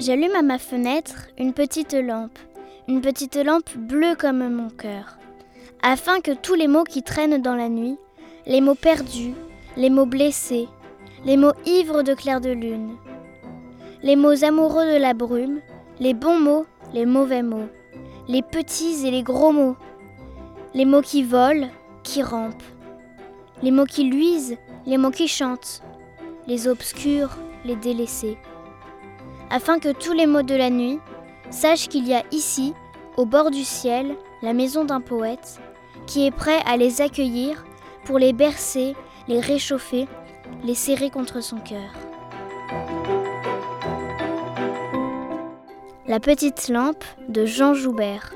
J'allume à ma fenêtre une petite lampe, une petite lampe bleue comme mon cœur, afin que tous les mots qui traînent dans la nuit, les mots perdus, les mots blessés, les mots ivres de clair de lune, les mots amoureux de la brume, les bons mots, les mauvais mots, les petits et les gros mots, les mots qui volent, qui rampent, les mots qui luisent, les mots qui chantent, les obscurs, les délaissés, afin que tous les mots de la nuit sachent qu'il y a ici, au bord du ciel, la maison d'un poète, qui est prêt à les accueillir pour les bercer, les réchauffer, les serrer contre son cœur. La petite lampe de Jean Joubert.